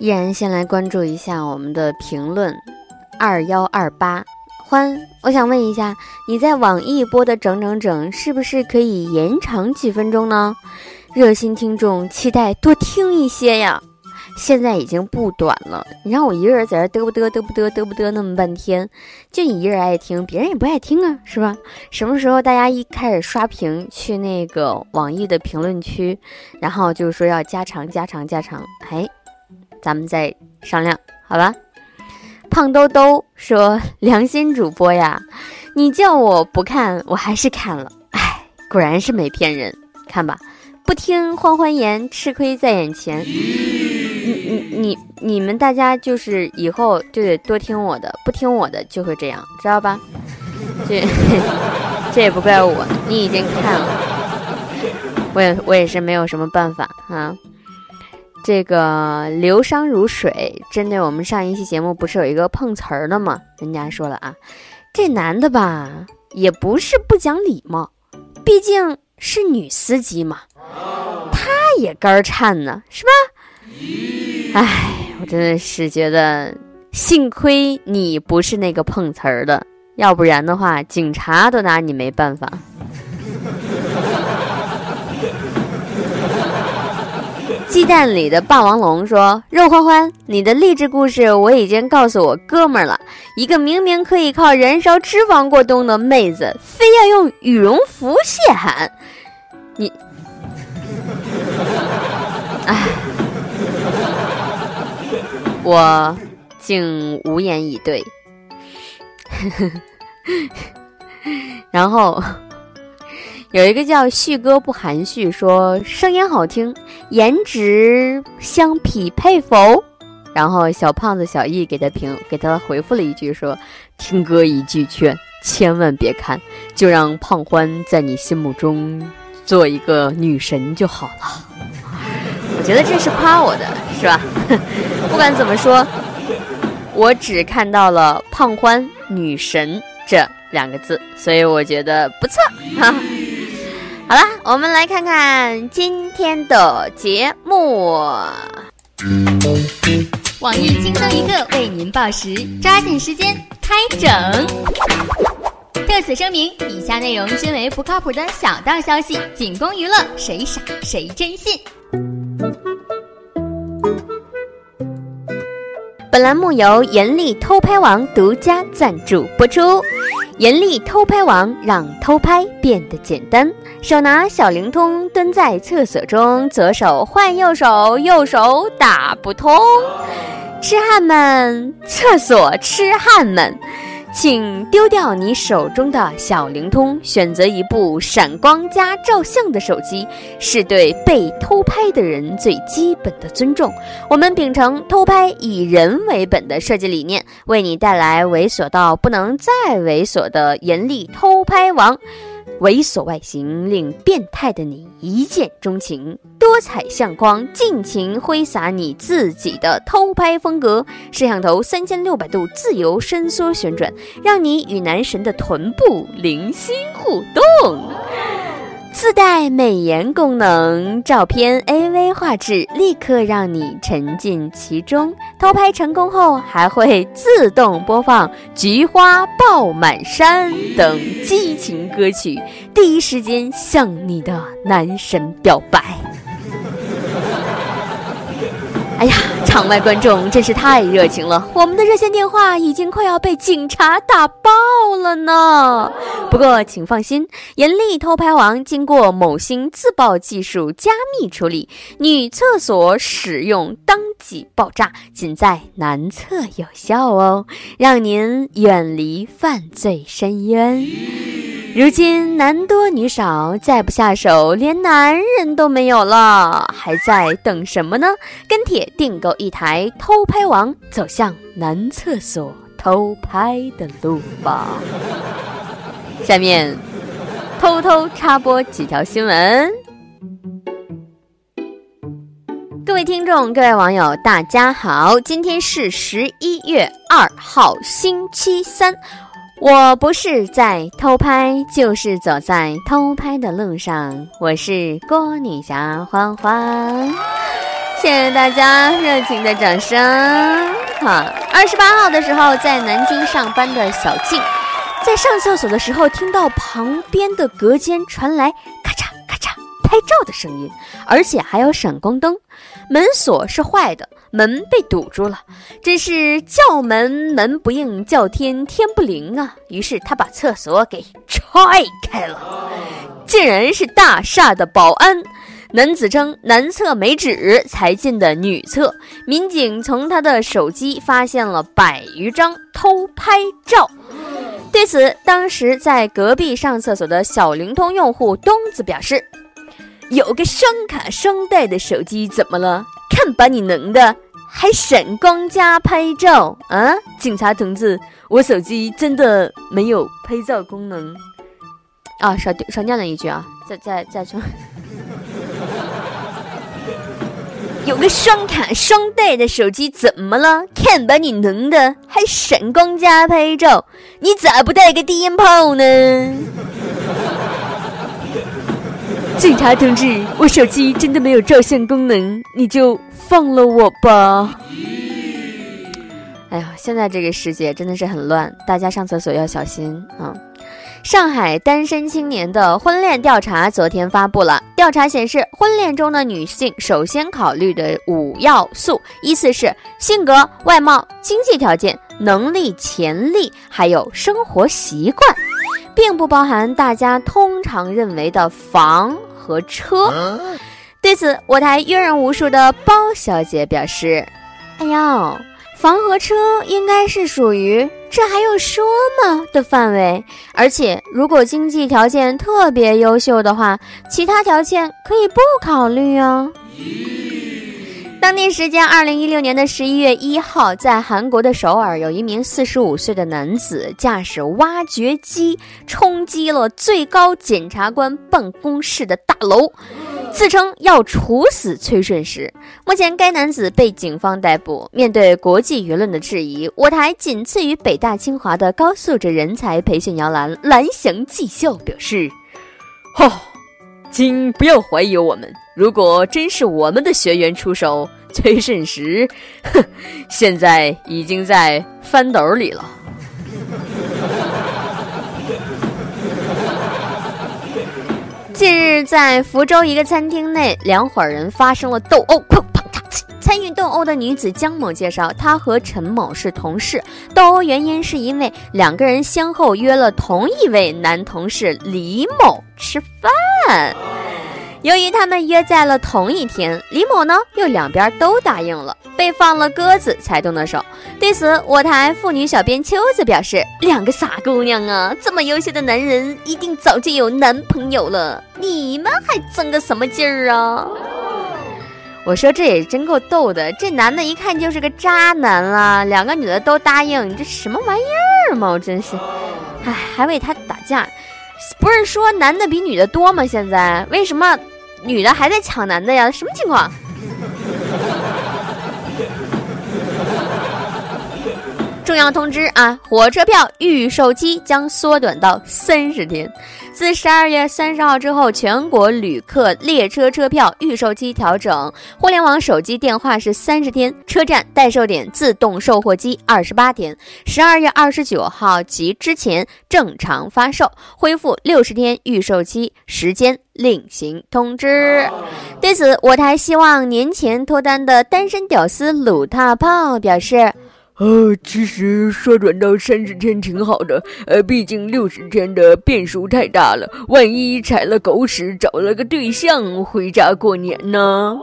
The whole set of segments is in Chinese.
依然先来关注一下我们的评论，二幺二八欢，我想问一下，你在网易播的整整整，是不是可以延长几分钟呢？热心听众期待多听一些呀。现在已经不短了，你让我一个人在这嘚不嘚嘚不嘚嘚不嘚那么半天，就你一人爱听，别人也不爱听啊，是吧？什么时候大家一开始刷屏去那个网易的评论区，然后就是说要加长加长加长，哎，咱们再商量，好吧？胖兜兜说：“良心主播呀，你叫我不看，我还是看了，哎，果然是没骗人，看吧，不听欢欢言，吃亏在眼前。”你你你你们大家就是以后就得多听我的，不听我的就会这样，知道吧？这 这也不怪我，你已经看了，我也我也是没有什么办法啊。这个流觞如水，针对我们上一期节目不是有一个碰瓷儿的吗？人家说了啊，这男的吧也不是不讲礼貌，毕竟是女司机嘛，他也肝颤呢，是吧？唉，我真的是觉得，幸亏你不是那个碰瓷儿的，要不然的话，警察都拿你没办法。鸡蛋里的霸王龙说：“肉欢欢，你的励志故事我已经告诉我哥们儿了。一个明明可以靠燃烧脂肪过冬的妹子，非要用羽绒服泄寒，你，唉。”我竟无言以对，然后有一个叫旭哥不含蓄说声音好听，颜值相匹配否？然后小胖子小易给他评给他回复了一句说：听哥一句劝，千万别看，就让胖欢在你心目中做一个女神就好了。我 觉得这是夸我的，是吧？不管怎么说，我只看到了“胖欢女神”这两个字，所以我觉得不错。哈，好啦，我们来看看今天的节目。网易轻松一刻为您报时，抓紧时间开整。特此声明：以下内容均为不靠谱的小道消息，仅供娱乐，谁傻谁真信。本栏目由严厉偷拍王独家赞助播出。严厉偷拍王让偷拍变得简单。手拿小灵通蹲在厕所中，左手换右手，右手打不通。痴汉们，厕所痴汉们。请丢掉你手中的小灵通，选择一部闪光加照相的手机，是对被偷拍的人最基本的尊重。我们秉承偷拍以人为本的设计理念，为你带来猥琐到不能再猥琐的严厉偷拍王。猥琐外形令变态的你一见钟情，多彩相框尽情挥洒你自己的偷拍风格。摄像头三千六百度自由伸缩旋转，让你与男神的臀部零星互动。自带美颜功能，照片 AV 画质立刻让你沉浸其中。偷拍成功后，还会自动播放《菊花爆满山》等激情歌曲，第一时间向你的男神表白。哎呀，场外观众真是太热情了，我们的热线电话已经快要被警察打爆了呢。不过请放心，严厉偷拍王经过某星自爆技术加密处理，女厕所使用当即爆炸，仅在男厕有效哦，让您远离犯罪深渊。如今男多女少，再不下手，连男人都没有了，还在等什么呢？跟帖订购一台偷拍王，走向男厕所偷拍的路吧。下面偷偷插播几条新闻。各位听众，各位网友，大家好，今天是十一月二号，星期三。我不是在偷拍，就是走在偷拍的路上。我是郭女侠欢欢。谢谢大家热情的掌声。哈，二十八号的时候，在南京上班的小静，在上厕所的时候，听到旁边的隔间传来咔嚓咔嚓拍照的声音，而且还有闪光灯。门锁是坏的，门被堵住了，真是叫门门不应，叫天天不灵啊！于是他把厕所给踹开了，竟然是大厦的保安。男子称男厕没纸才进的女厕，民警从他的手机发现了百余张偷拍照。对此，当时在隔壁上厕所的小灵通用户东子表示。有个双卡双待的手机怎么了？看把你能的，还闪光加拍照啊！警察同志，我手机真的没有拍照功能啊！少少念了一句啊！再再再说，有个双卡双待的手机怎么了？看把你能的，还闪光加拍照，你咋不带个低音炮呢？警察同志，我手机真的没有照相功能，你就放了我吧。哎呀，现在这个世界真的是很乱，大家上厕所要小心啊！上海单身青年的婚恋调查昨天发布了，调查显示，婚恋中的女性首先考虑的五要素依次是性格、外貌、经济条件、能力、潜力，还有生活习惯，并不包含大家通常认为的房。和车，对此我台阅人无数的包小姐表示：“哎呦，房和车应该是属于这还用说吗的范围，而且如果经济条件特别优秀的话，其他条件可以不考虑哦。”当地时间二零一六年的十一月一号，在韩国的首尔，有一名四十五岁的男子驾驶挖掘机冲击了最高检察官办公室的大楼，自称要处死崔顺实。目前，该男子被警方逮捕。面对国际舆论的质疑，我台仅次于北大清华的高素质人才培训摇篮蓝翔技校表示：“哦，请不要怀疑我们。如果真是我们的学员出手。”崔慎实，哼，现在已经在翻斗里了。近日，在福州一个餐厅内，两伙人发生了斗殴，砰砰嚓！参与斗殴的女子江某介绍，她和陈某是同事，斗殴原因是因为两个人先后约了同一位男同事李某吃饭。由于他们约在了同一天，李某呢又两边都答应了，被放了鸽子才动的手。对此，我台妇女小编秋子表示：“两个傻姑娘啊，这么优秀的男人一定早就有男朋友了，你们还争个什么劲儿啊？”我说这也真够逗的，这男的一看就是个渣男啊！两个女的都答应，你这什么玩意儿嘛？我真是，唉，还为他打架，不是说男的比女的多吗？现在为什么？女的还在抢男的呀？什么情况？重要通知啊！火车票预售期将缩短到三十天。自十二月三十号之后，全国旅客列车车票预售期调整。互联网、手机电话是三十天，车站、代售点、自动售货机二十八天。十二月二十九号及之前正常发售，恢复六十天预售期，时间另行通知。对此，我台希望年前脱单的单身屌丝鲁大炮表示。呃，其实缩短到三十天挺好的，呃，毕竟六十天的变数太大了，万一踩了狗屎，找了个对象回家过年呢？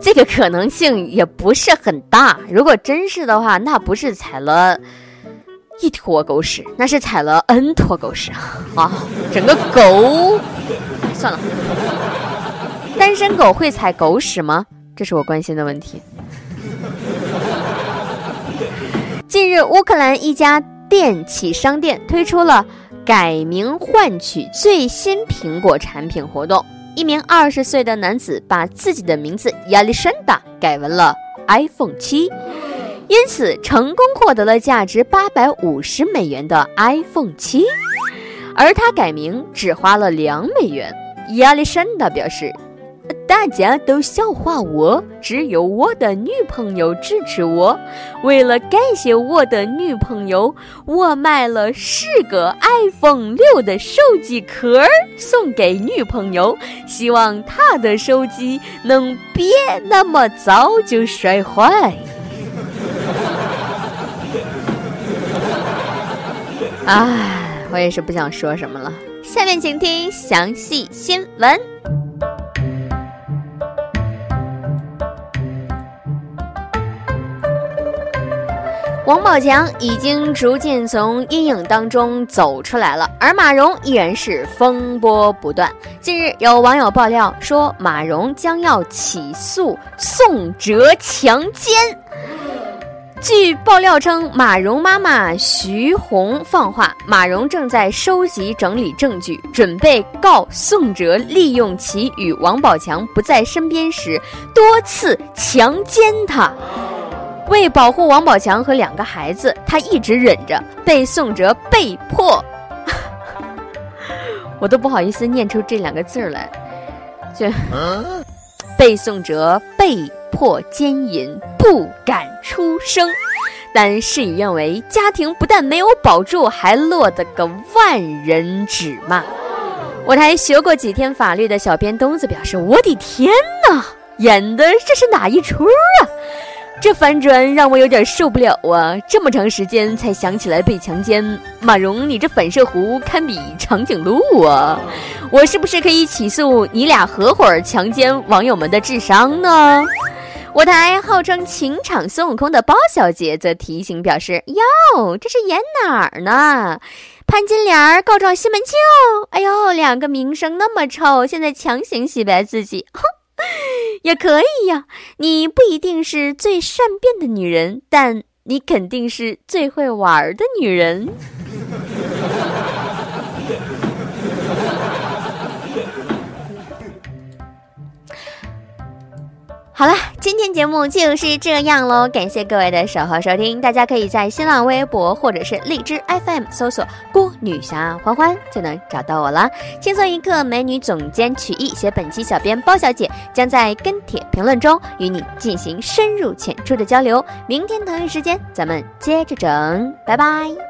这个可能性也不是很大。如果真是的话，那不是踩了一坨狗屎，那是踩了 N 坨狗屎啊！整个狗，算了，单身狗会踩狗屎吗？这是我关心的问题。日，乌克兰一家电器商店推出了改名换取最新苹果产品活动。一名二十岁的男子把自己的名字亚历山大改为了 iPhone 七，因此成功获得了价值八百五十美元的 iPhone 七。而他改名只花了两美元。亚历山大表示：“大家都笑话我，只有我的女朋友支持我。为了感谢我的女朋友，我买了十个 iPhone 六的手机壳送给女朋友，希望她的手机能别那么早就摔坏。唉，我也是不想说什么了。下面请听详细新闻。王宝强已经逐渐从阴影当中走出来了，而马蓉依然是风波不断。近日，有网友爆料说，马蓉将要起诉宋哲强奸。据爆料称，马蓉妈妈徐红放话，马蓉正在收集整理证据，准备告宋哲利用其与王宝强不在身边时多次强奸她。为保护王宝强和两个孩子，他一直忍着，被宋哲被迫，我都不好意思念出这两个字儿来，就被宋哲被迫奸淫，不敢出声。但事与愿违，家庭不但没有保住，还落得个万人指骂。我台学过几天法律的小编东子表示：“我的天哪，演的这是哪一出啊？”这反转让我有点受不了啊！这么长时间才想起来被强奸，马蓉，你这反射弧堪比长颈鹿啊！我是不是可以起诉你俩合伙强奸网友们的智商呢？我台号称情场孙悟空的包小姐则提醒表示：哟，这是演哪儿呢？潘金莲告状西门庆，哎呦，两个名声那么臭，现在强行洗白自己，哼！也可以呀，你不一定是最善变的女人，但你肯定是最会玩的女人。好了，今天节目就是这样喽，感谢各位的守候收听。大家可以在新浪微博或者是荔枝 FM 搜索“郭女侠欢欢”就能找到我了。轻松一刻，美女总监曲艺写本期小编包小姐将在跟帖评论中与你进行深入浅出的交流。明天同一时间咱们接着整，拜拜。